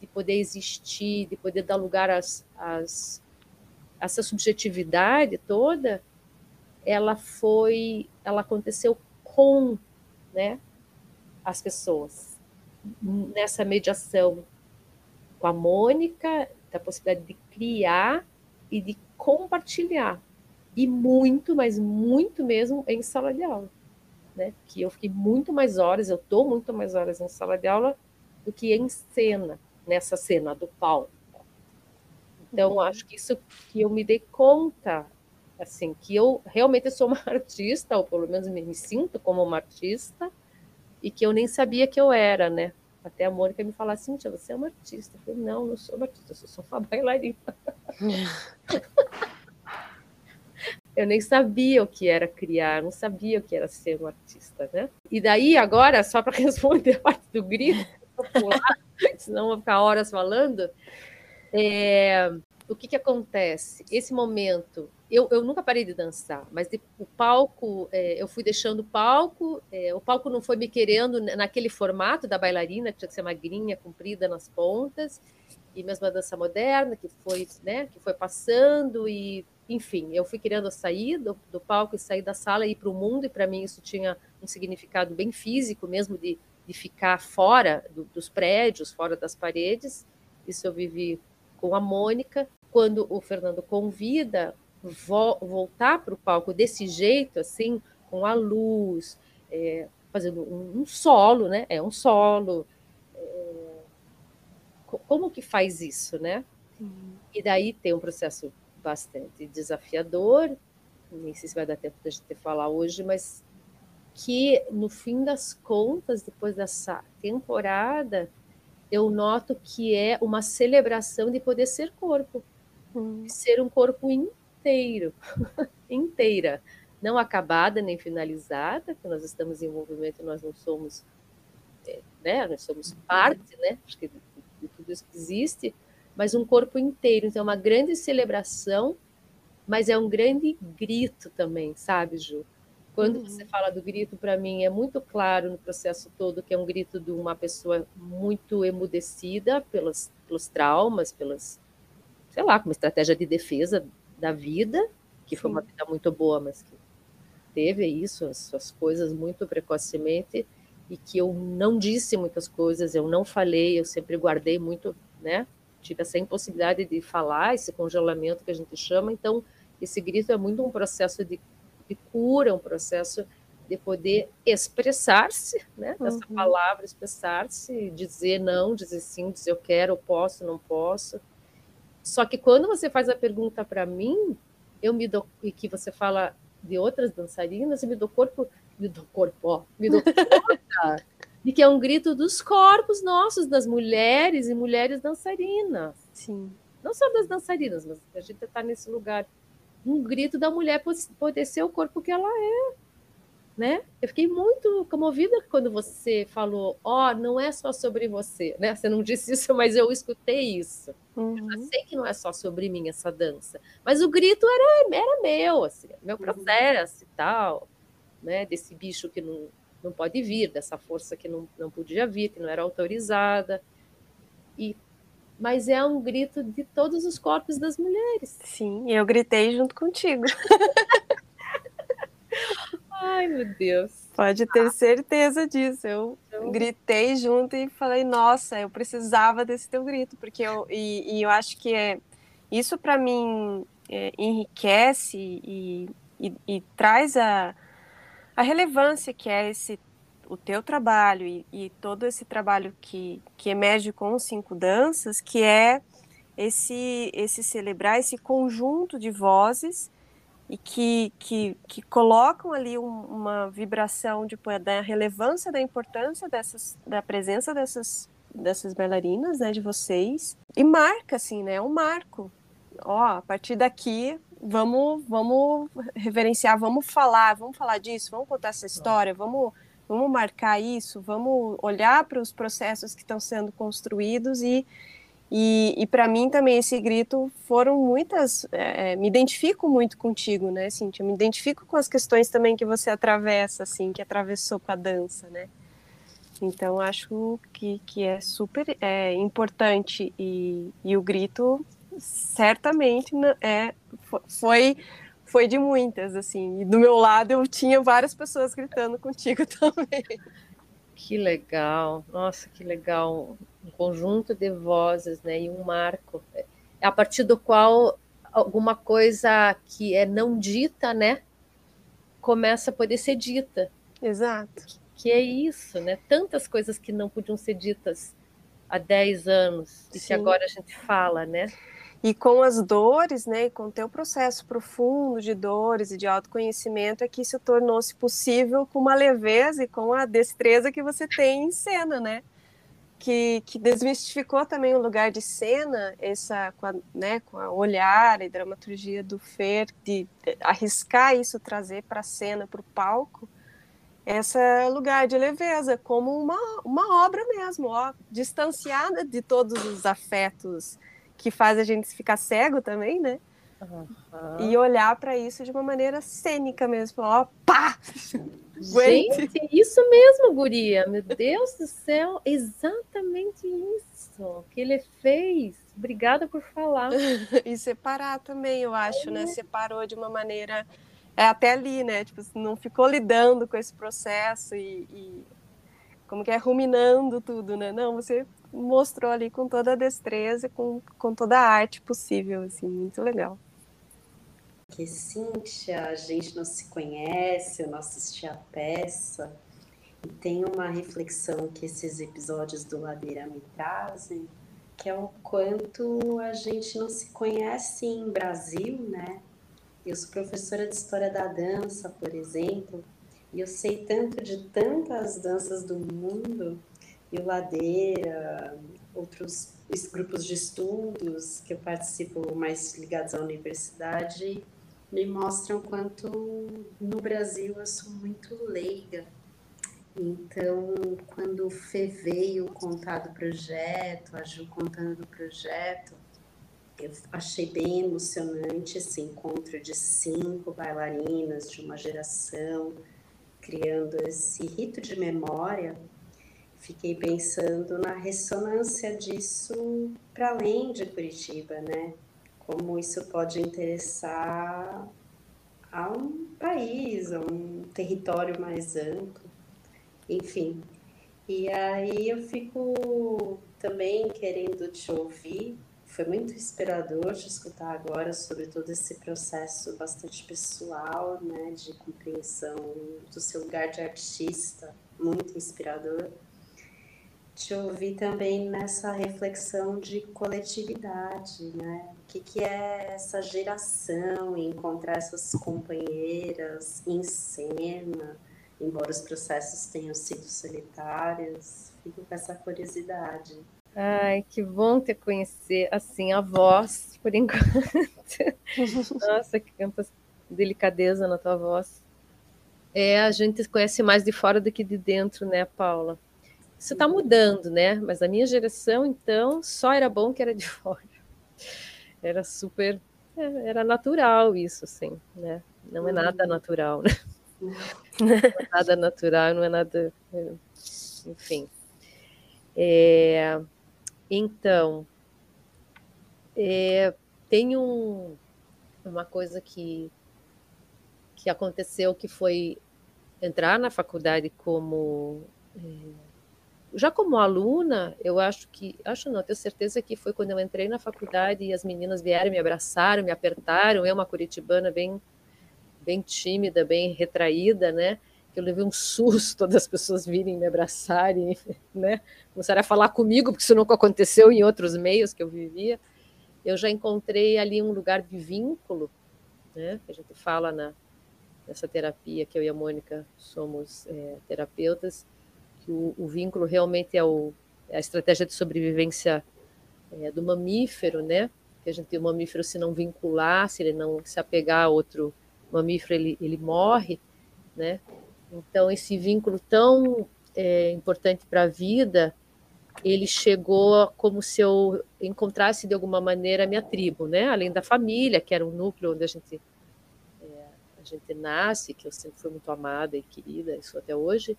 D: de poder existir, de poder dar lugar às, às, a essa subjetividade toda, ela foi, ela aconteceu com, né, as pessoas nessa mediação com a Mônica, da possibilidade de criar e de compartilhar e muito, mas muito mesmo em sala de aula, né? Que eu fiquei muito mais horas, eu estou muito mais horas em sala de aula do que em cena, nessa cena do palco. Então, uhum. acho que isso que eu me dei conta, assim, que eu realmente sou uma artista, ou pelo menos me, me sinto como uma artista, e que eu nem sabia que eu era, né? Até a Mônica me falar assim, tia, você é uma artista. Eu falei, não, não sou uma artista, eu sou só uma bailarina. eu nem sabia o que era criar, não sabia o que era ser um artista, né? E daí, agora, só para responder a parte do grito, pular, senão vou ficar horas falando, é, o que, que acontece? Esse momento, eu, eu nunca parei de dançar, mas de, o palco, é, eu fui deixando o palco, é, o palco não foi me querendo naquele formato da bailarina, que tinha que ser magrinha, comprida nas pontas, e mesmo a dança moderna, que foi, né, que foi passando, e enfim, eu fui querendo sair do, do palco e sair da sala e ir para o mundo, e para mim isso tinha um significado bem físico mesmo, de, de ficar fora do, dos prédios, fora das paredes, isso eu vivi com a Mônica, quando o Fernando convida vo voltar para o palco desse jeito, assim, com a luz, é, fazendo um, um, solo, né? É um solo. É, como que faz isso, né? E daí tem um processo bastante desafiador, nem sei se vai dar tempo de a gente falar hoje, mas que no fim das contas, depois dessa temporada, eu noto que é uma celebração de poder ser corpo, hum. ser um corpo inteiro, inteira, não acabada nem finalizada, porque nós estamos em movimento, nós não somos, é, né, nós somos parte, né, acho que de tudo isso que existe, mas um corpo inteiro, então é uma grande celebração, mas é um grande grito também, sabe, Ju? Quando uhum. você fala do grito, para mim é muito claro no processo todo que é um grito de uma pessoa muito emudecida pelos, pelos traumas, pelas, sei lá, como estratégia de defesa da vida, que Sim. foi uma vida muito boa, mas que teve isso, as suas coisas muito precocemente, e que eu não disse muitas coisas, eu não falei, eu sempre guardei muito, né? Tive essa impossibilidade de falar, esse congelamento que a gente chama, então esse grito é muito um processo de de cura, um processo de poder expressar-se, né? Uhum. palavra, expressar-se, dizer não, dizer sim, dizer eu quero, eu posso, não posso. Só que quando você faz a pergunta para mim, eu me dou e que você fala de outras dançarinas, eu me dou corpo, me dou corpo, ó, me dou conta de que é um grito dos corpos nossos, das mulheres e mulheres dançarinas.
B: Sim.
D: Não só das dançarinas, mas a gente está nesse lugar um grito da mulher poder ser o corpo que ela é. Né? Eu fiquei muito comovida quando você falou, ó, oh, não é só sobre você, né? Você não disse isso, mas eu escutei isso. Uhum. Eu sei que não é só sobre mim essa dança, mas o grito era, era meu, assim, meu uhum. processo uhum. e tal, né? Desse bicho que não, não pode vir, dessa força que não, não podia vir, que não era autorizada. E mas é um grito de todos os corpos das mulheres.
B: Sim, eu gritei junto contigo.
D: Ai, meu Deus.
B: Pode ter certeza disso. Eu gritei junto e falei, nossa, eu precisava desse teu grito, porque eu e, e eu acho que é isso para mim é, enriquece e, e, e, traz a, a relevância que é esse o teu trabalho e, e, todo esse trabalho que, que emerge com os cinco danças, que é esse, esse celebrar esse conjunto de vozes e que, que, que colocam ali um, uma vibração de, da relevância da importância dessas, da presença dessas, dessas bailarinas, né, de vocês, e marca, assim, né, um marco. Ó, a partir daqui, vamos, vamos reverenciar, vamos falar, vamos falar disso, vamos contar essa história, vamos Vamos marcar isso, vamos olhar para os processos que estão sendo construídos e, E, e para mim também esse grito foram muitas. É, é, me identifico muito contigo, né, Cintia? Me identifico com as questões também que você atravessa, assim, que atravessou com a dança, né? Então acho que, que é super é, importante e, e o grito certamente é, foi foi de muitas assim. E do meu lado eu tinha várias pessoas gritando contigo também.
D: Que legal, nossa, que legal. Um conjunto de vozes, né? E um marco. É a partir do qual alguma coisa que é não dita, né? Começa a poder ser dita.
B: Exato.
D: Que, é isso, né? Tantas coisas que não podiam ser ditas há 10 anos e Sim. que agora a gente fala, né?
B: E com as dores, né, com o teu processo profundo de dores e de autoconhecimento, é que isso tornou-se possível com uma leveza e com a destreza que você tem em cena, né? Que, que desmistificou também o lugar de cena, essa, com, a, né, com a olhar e dramaturgia do Fer, de, de arriscar isso, trazer para a cena, para o palco, esse lugar de leveza, como uma, uma obra mesmo, ó, distanciada de todos os afetos que faz a gente ficar cego também, né? Uhum. E olhar para isso de uma maneira cênica mesmo, ó, pá!
D: Gente, isso mesmo, guria. Meu Deus do céu, exatamente isso que ele fez. Obrigada por falar.
B: e separar também, eu acho, né? é. né? Separou de uma maneira é até ali, né? Tipo, não ficou lidando com esse processo e, e como que é ruminando tudo, né? Não, você mostrou ali com toda a destreza, com, com toda a arte possível, assim, muito legal.
C: Que Cíntia, a gente não se conhece, eu não assisti a peça, e tem uma reflexão que esses episódios do Ladeira me trazem, que é o quanto a gente não se conhece em Brasil, né? Eu sou professora de História da Dança, por exemplo, e eu sei tanto de tantas danças do mundo e o Ladeira, outros grupos de estudos que eu participo mais ligados à universidade, me mostram quanto no Brasil eu sou muito leiga. Então, quando o Fê veio contar do projeto, a Ju contando do projeto, eu achei bem emocionante esse encontro de cinco bailarinas de uma geração, criando esse rito de memória fiquei pensando na ressonância disso para além de Curitiba, né? Como isso pode interessar a um país, a um território mais amplo, enfim. E aí eu fico também querendo te ouvir. Foi muito inspirador te escutar agora sobre todo esse processo bastante pessoal, né, de compreensão do seu lugar de artista, muito inspirador te ouvir também nessa reflexão de coletividade, né? O que, que é essa geração, encontrar essas companheiras em cena, embora os processos tenham sido solitários, fico com essa curiosidade.
D: Ai, que bom te conhecer assim a voz, por enquanto. Nossa, que tanta delicadeza na tua voz. É, a gente conhece mais de fora do que de dentro, né, Paula? Isso está mudando, né? Mas a minha geração, então, só era bom que era de fora. Era super. É, era natural isso, assim, né? Não é nada uhum. natural, né? Não é nada natural, não é nada. É, enfim. É, então, é, tem um, uma coisa que, que aconteceu que foi entrar na faculdade como é, já como aluna, eu acho que, acho não, tenho certeza que foi quando eu entrei na faculdade e as meninas vieram, me abraçaram, me apertaram, eu uma curitibana bem, bem tímida, bem retraída, né? Eu levei um susto das pessoas virem me abraçarem, né? Começaram a falar comigo, porque isso nunca aconteceu em outros meios que eu vivia. Eu já encontrei ali um lugar de vínculo, né? Que a gente fala na, nessa terapia, que eu e a Mônica somos é, terapeutas, que o, o vínculo realmente é, o, é, a estratégia de sobrevivência é, do mamífero, né? Que a gente, o mamífero, se não vincular, se ele não se apegar a outro mamífero, ele, ele morre, né? Então, esse vínculo tão é, importante para a vida, ele chegou como se eu encontrasse de alguma maneira a minha tribo, né? Além da família, que era um núcleo onde a gente é, a gente nasce, que eu sempre fui muito amada e querida, isso até hoje,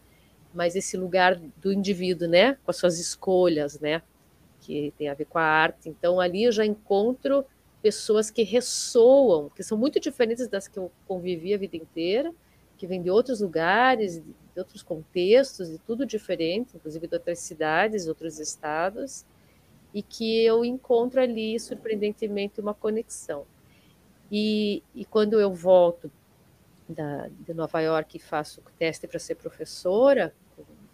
D: mas esse lugar do indivíduo, né? Com as suas escolhas, né? Que tem a ver com a arte. Então ali eu já encontro pessoas que ressoam, que são muito diferentes das que eu convivi a vida inteira, que vêm de outros lugares, de outros contextos, de tudo diferente, inclusive de outras cidades, outros estados, e que eu encontro ali, surpreendentemente, uma conexão. E, e quando eu volto da, de Nova York e faço teste para ser professora,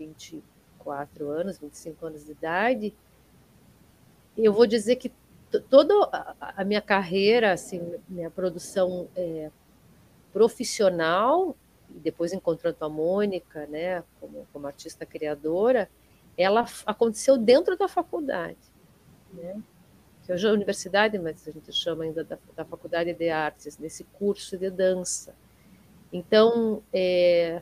D: 24 anos, 25 anos de idade, eu vou dizer que toda a minha carreira, assim, minha produção é, profissional e depois encontrando a Mônica, né, como, como artista criadora, ela aconteceu dentro da faculdade, né? Que hoje é a universidade, mas a gente chama ainda da, da Faculdade de Artes, nesse curso de dança. Então, é,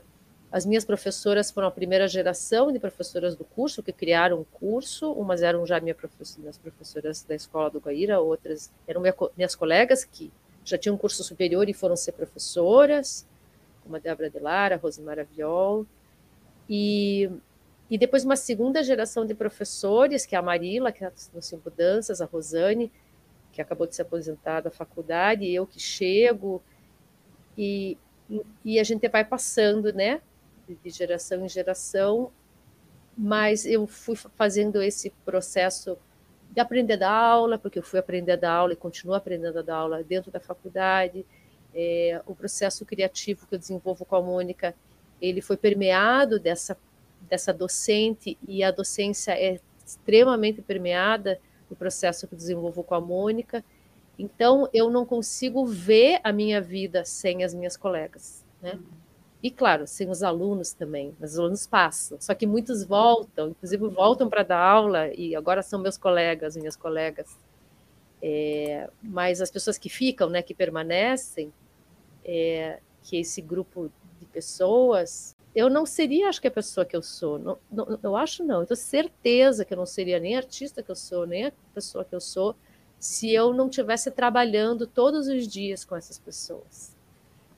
D: as minhas professoras foram a primeira geração de professoras do curso que criaram o curso. Umas eram já minha professora, minhas professoras da escola do Guaíra, outras eram minha, minhas colegas que já tinham curso superior e foram ser professoras como a Débora de Lara, a Rosemara Viol, e, e depois uma segunda geração de professores, que é a Marila, que está no Cinco Danças, a Rosane, que acabou de se aposentar da faculdade, eu que chego, e, e a gente vai passando, né, de geração em geração, mas eu fui fazendo esse processo de aprender da aula, porque eu fui aprender da aula e continuo aprendendo da aula dentro da faculdade, é, o processo criativo que eu desenvolvo com a Mônica, ele foi permeado dessa, dessa docente, e a docência é extremamente permeada do processo que eu desenvolvo com a Mônica. Então, eu não consigo ver a minha vida sem as minhas colegas, né? E, claro, sem os alunos também. Os alunos passam, só que muitos voltam, inclusive voltam para dar aula, e agora são meus colegas, minhas colegas. É, mas as pessoas que ficam, né, que permanecem, é, que esse grupo de pessoas, eu não seria, acho que a pessoa que eu sou. Não, não, eu acho não. Eu tenho certeza que eu não seria nem a artista que eu sou, nem a pessoa que eu sou, se eu não tivesse trabalhando todos os dias com essas pessoas.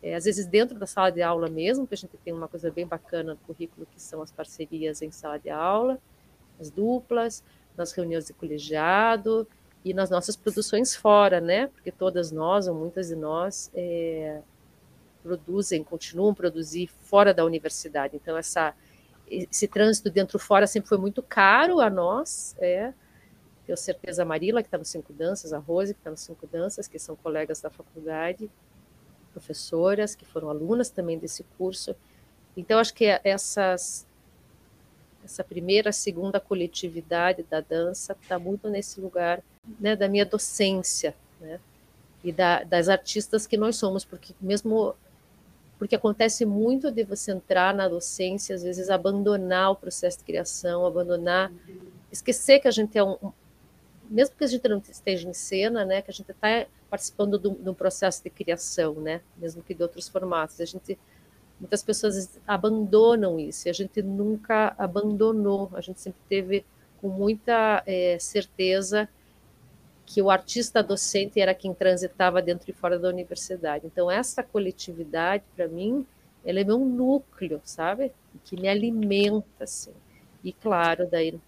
D: É, às vezes dentro da sala de aula mesmo, que a gente tem uma coisa bem bacana no currículo, que são as parcerias em sala de aula, as duplas, nas reuniões de colegiado e nas nossas produções fora, né? Porque todas nós, ou muitas de nós, é, produzem, continuam a produzir fora da universidade. Então, essa, esse trânsito dentro-fora sempre foi muito caro a nós. É. Tenho certeza a Marila, que está no Cinco Danças, a Rose, que está no Cinco Danças, que são colegas da faculdade, professoras, que foram alunas também desse curso. Então, acho que essas, essa primeira, segunda coletividade da dança está muito nesse lugar né, da minha docência, né, e da, das artistas que nós somos, porque mesmo porque acontece muito de você entrar na docência, às vezes abandonar o processo de criação, abandonar, esquecer que a gente é um, mesmo que a gente não esteja em cena, né, que a gente está participando um processo de criação, né, mesmo que de outros formatos, a gente muitas pessoas abandonam isso, e a gente nunca abandonou, a gente sempre teve com muita é, certeza que o artista docente era quem transitava dentro e fora da universidade. Então, essa coletividade, para mim, ela é meu núcleo, sabe? Que me alimenta, assim. E, claro, daí,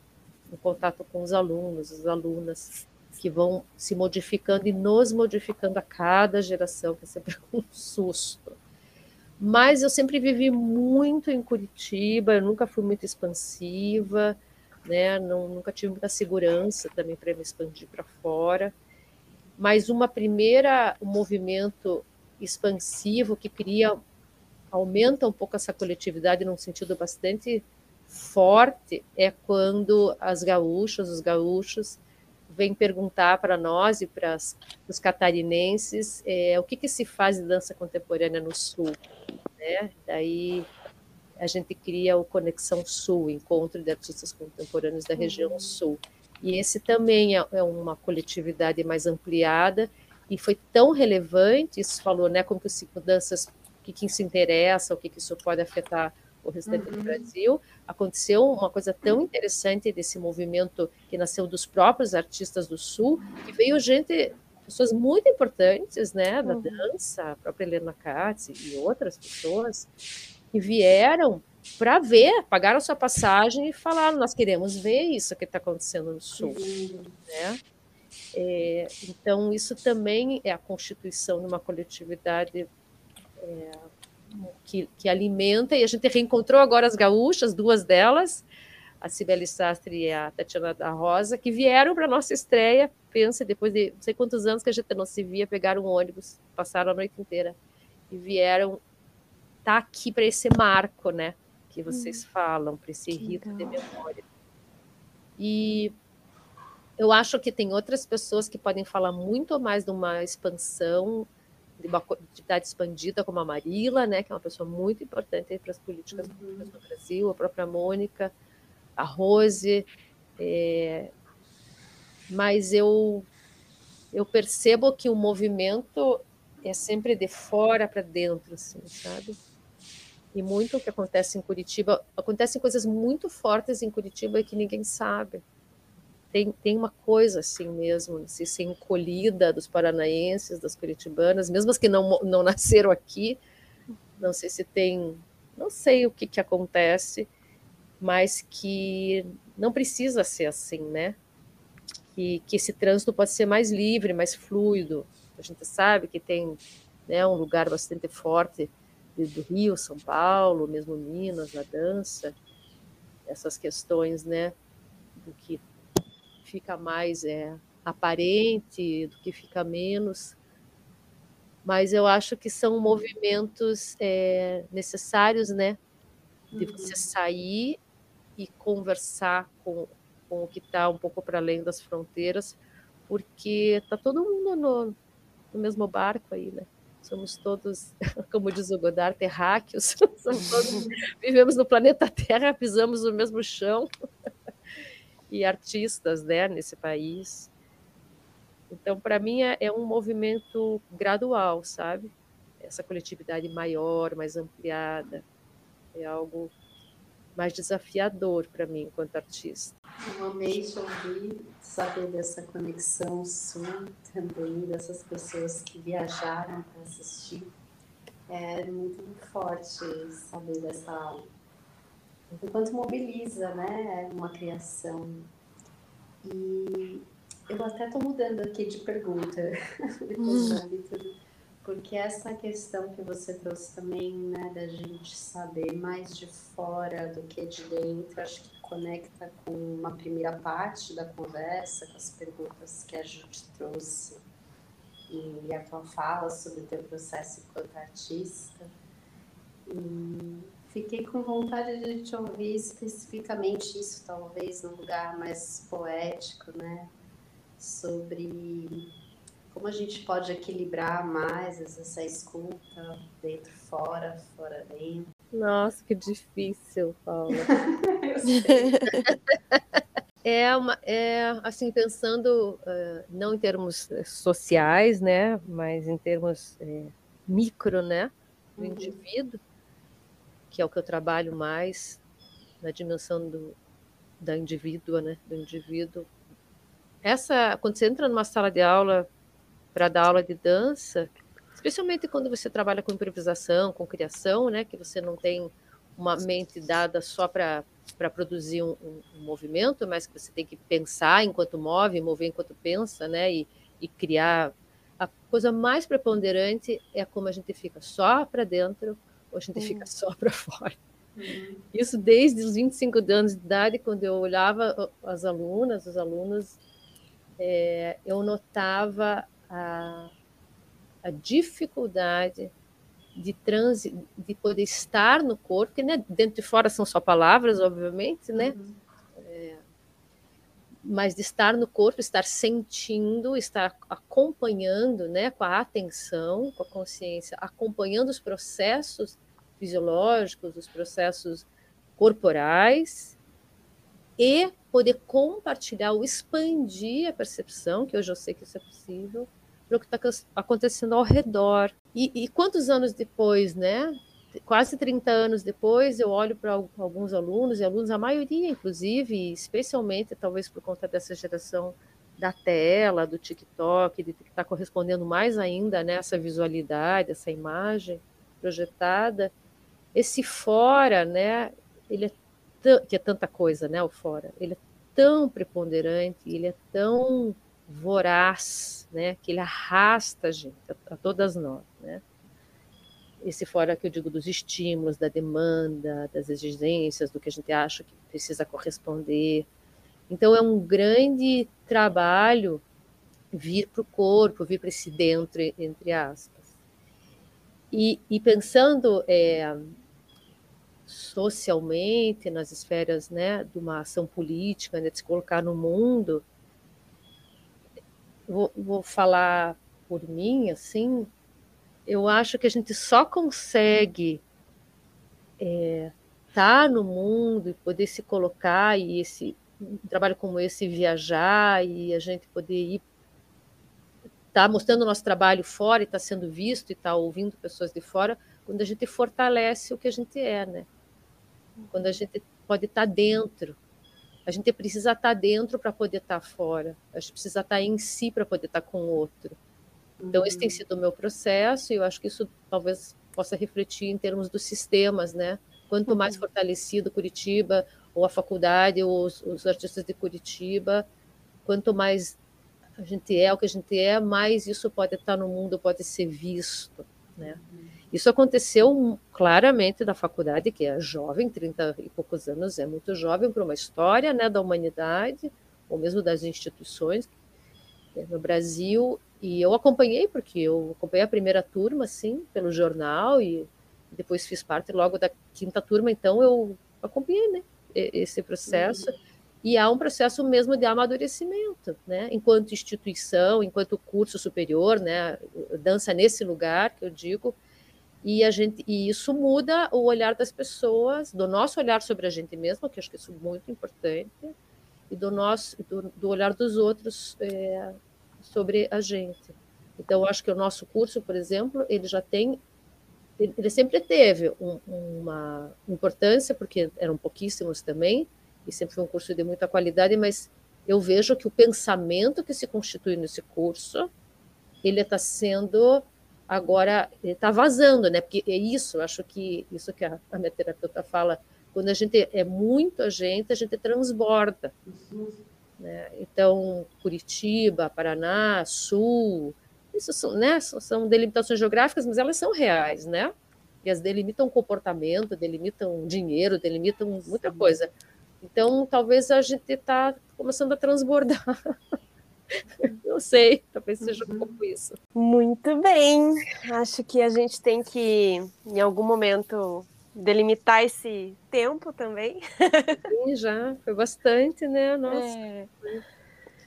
D: no contato com os alunos, as alunas, que vão se modificando e nos modificando a cada geração, que é sempre um susto. Mas eu sempre vivi muito em Curitiba, eu nunca fui muito expansiva, né? Não, nunca tive muita segurança também para me expandir para fora. Mas uma primeira um movimento expansivo que cria aumenta um pouco essa coletividade num sentido bastante forte é quando as gaúchas, os gaúchos vêm perguntar para nós e para os catarinenses é, o que, que se faz de dança contemporânea no sul, né? Daí a gente cria o Conexão Sul, Encontro de Artistas Contemporâneos da Região uhum. Sul. E esse também é, é uma coletividade mais ampliada e foi tão relevante, isso falou, né, como que Cinco Danças, o que, que se interessa, o que, que isso pode afetar o restante uhum. do Brasil. Aconteceu uma coisa tão interessante desse movimento que nasceu dos próprios artistas do Sul, que veio gente, pessoas muito importantes, né, da uhum. dança, a própria Helena Katz e outras pessoas, que vieram para ver, pagaram sua passagem e falaram: nós queremos ver isso que está acontecendo no Sul, uhum. né? É, então isso também é a constituição de uma coletividade é, que, que, alimenta, e a gente reencontrou agora as gaúchas, duas delas, a Cibele Sastre e a Tatiana da Rosa, que vieram para a nossa estreia, pensa, depois de não sei quantos anos que a gente não se via, pegaram um ônibus, passaram a noite inteira, e vieram tá aqui para esse marco, né, que vocês hum, falam, para esse rito de memória. E eu acho que tem outras pessoas que podem falar muito mais de uma expansão de uma atividade expandida como a Marila, né, que é uma pessoa muito importante para as políticas uhum. no Brasil, a própria Mônica, a Rose, é, mas eu eu percebo que o movimento é sempre de fora para dentro, assim, sabe? E muito o que acontece em Curitiba, acontecem coisas muito fortes em Curitiba que ninguém sabe tem, tem uma coisa assim mesmo, se ser encolhida dos paranaenses, das curitibanas, mesmo as que não, não nasceram aqui, não sei se tem, não sei o que, que acontece, mas que não precisa ser assim, né? Que, que esse trânsito pode ser mais livre, mais fluido. A gente sabe que tem né, um lugar bastante forte do Rio, São Paulo, mesmo Minas, na dança, essas questões, né, do que fica mais é, aparente, do que fica menos. Mas eu acho que são movimentos é, necessários, né? De você uhum. sair e conversar com, com o que está um pouco para além das fronteiras, porque está todo mundo no, no mesmo barco aí, né? somos todos, como diz o Godard, terráqueos, todos, vivemos no planeta Terra, pisamos no mesmo chão e artistas né, nesse país. Então, para mim, é, é, um movimento gradual, sabe? Essa coletividade maior, mais ampliada, é algo mais desafiador para mim enquanto artista.
C: Eu amei te ouvir, saber dessa conexão sua também, dessas pessoas que viajaram para assistir. É muito forte saber dessa o quanto mobiliza né, uma criação. E eu até estou mudando aqui de pergunta, depois porque essa questão que você trouxe também, né, da gente saber mais de fora do que de dentro, acho que conecta com uma primeira parte da conversa, com as perguntas que a gente trouxe e a tua fala sobre o teu processo enquanto artista. E Fiquei com vontade de te ouvir especificamente isso, talvez num lugar mais poético, né? Sobre como a gente pode equilibrar mais essa escuta dentro, fora, fora, dentro.
D: Nossa, que difícil, Paula. é uma, é assim pensando uh, não em termos eh, sociais, né, mas em termos é, micro, né, do uhum. indivíduo que é o que eu trabalho mais na dimensão do, da indivídua, né, do indivíduo. Essa, quando você entra numa sala de aula para dar aula de dança, especialmente quando você trabalha com improvisação, com criação, né, que você não tem uma mente dada só para para produzir um, um, um, movimento, mas que você tem que pensar enquanto move, mover enquanto pensa, né, e, e criar. A coisa mais preponderante é como a gente fica só para dentro ou a gente uhum. fica só para fora. Uhum. Isso desde os 25 anos de idade, quando eu olhava as alunas, os alunos, é, eu notava a, a dificuldade de transi, de poder estar no corpo, porque né, dentro e fora são só palavras, obviamente, né? Uhum. É, mas de estar no corpo, estar sentindo, estar acompanhando, né, com a atenção, com a consciência, acompanhando os processos fisiológicos, os processos corporais e poder compartilhar ou expandir a percepção, que hoje eu sei que isso é possível, para o que está acontecendo ao redor. E, e, quantos anos depois, né? quase 30 anos depois, eu olho para alguns alunos, e alunos, a maioria, inclusive, especialmente, talvez por conta dessa geração da tela, do TikTok, de que está correspondendo mais ainda nessa visualidade, essa imagem projetada, esse fora, né, ele é que é tanta coisa, né, o fora, ele é tão preponderante, ele é tão voraz, né, que ele arrasta a gente, a, a todas nós, né? Esse fora que eu digo dos estímulos, da demanda, das exigências, do que a gente acha que precisa corresponder. Então é um grande trabalho vir para o corpo, vir para esse dentro, entre aspas. E, e pensando é, socialmente, nas esferas né, de uma ação política, né, de se colocar no mundo, vou, vou falar por mim, assim, eu acho que a gente só consegue estar é, tá no mundo e poder se colocar e esse um trabalho como esse viajar e a gente poder ir tá mostrando o nosso trabalho fora e está sendo visto e está ouvindo pessoas de fora quando a gente fortalece o que a gente é, né? Quando a gente pode estar tá dentro a gente precisa estar dentro para poder estar fora. A gente precisa estar em si para poder estar com o outro. Então, uhum. esse tem uhum. sido o meu processo e eu acho que isso talvez possa refletir em termos dos sistemas, né? Quanto uhum. mais fortalecido Curitiba, ou a faculdade, ou os, os artistas de Curitiba, quanto mais a gente é o que a gente é, mais isso pode estar no mundo, pode ser visto, né? Uhum. Isso aconteceu claramente da faculdade, que é jovem, 30 e poucos anos, é muito jovem para uma história né, da humanidade, ou mesmo das instituições né, no Brasil. E eu acompanhei, porque eu acompanhei a primeira turma, sim, pelo jornal, e depois fiz parte logo da quinta turma, então eu acompanhei né, esse processo. Uhum. E há um processo mesmo de amadurecimento, né? enquanto instituição, enquanto curso superior, né? dança nesse lugar que eu digo, e a gente e isso muda o olhar das pessoas, do nosso olhar sobre a gente mesmo, que acho que isso é muito importante, e do nosso do, do olhar dos outros é, sobre a gente. Então, acho que o nosso curso, por exemplo, ele já tem ele sempre teve um, uma importância, porque eram pouquíssimos também, e sempre foi um curso de muita qualidade, mas eu vejo que o pensamento que se constitui nesse curso, ele está sendo agora está vazando, né? Porque é isso, acho que isso que a, a minha terapeuta fala, quando a gente é muito a gente, a gente transborda. Né? Então, Curitiba, Paraná, Sul, isso são, né, são delimitações geográficas, mas elas são reais, né? E as delimitam comportamento, delimitam dinheiro, delimitam muita coisa. Então, talvez a gente está começando a transbordar. Não sei, talvez seja um uhum. pouco isso.
B: Muito bem. Acho que a gente tem que, em algum momento, delimitar esse tempo também.
D: Sim, já. Foi bastante, né? Nossa. É.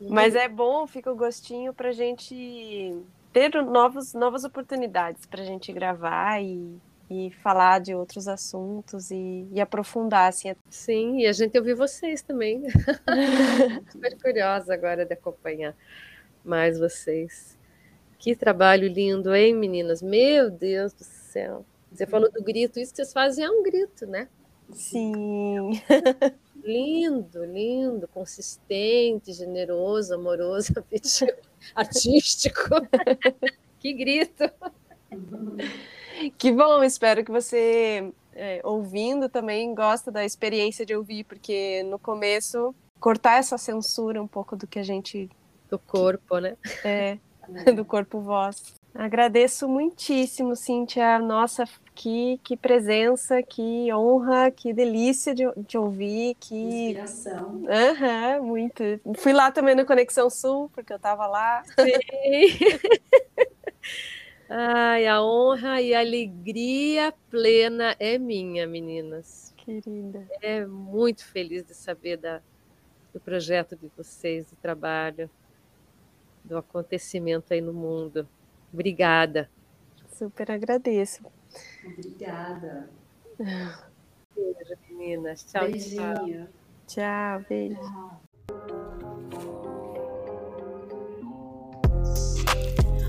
B: Mas é bom, fica o gostinho para a gente ter novos, novas oportunidades para a gente gravar e e falar de outros assuntos e, e, aprofundar assim.
D: Sim, e a gente ouvir vocês também. Super curiosa agora de acompanhar mais vocês. Que trabalho lindo, hein, meninas? Meu Deus do céu. Você falou do grito, isso que vocês fazem é um grito, né?
B: Sim.
D: lindo, lindo, consistente, generoso, amoroso, artístico. que grito.
B: Que bom, espero que você, é, ouvindo, também gosta da experiência de ouvir, porque no começo, cortar essa censura um pouco do que a gente.
D: Do corpo, né?
B: É, do corpo voz. Agradeço muitíssimo, Cíntia. Nossa, que, que presença, que honra, que delícia de, de ouvir. Que...
C: Inspiração.
B: Aham, uhum, muito. Fui lá também no Conexão Sul, porque eu estava lá.
D: Sim. Ai, a honra e a alegria plena é minha, meninas.
B: Querida.
D: É muito feliz de saber da, do projeto de vocês, do trabalho, do acontecimento aí no mundo. Obrigada.
B: Super agradeço.
C: Obrigada.
D: Beijo, meninas. Tchau,
C: Beijinho.
B: tchau. Tchau, beijo. Tchau.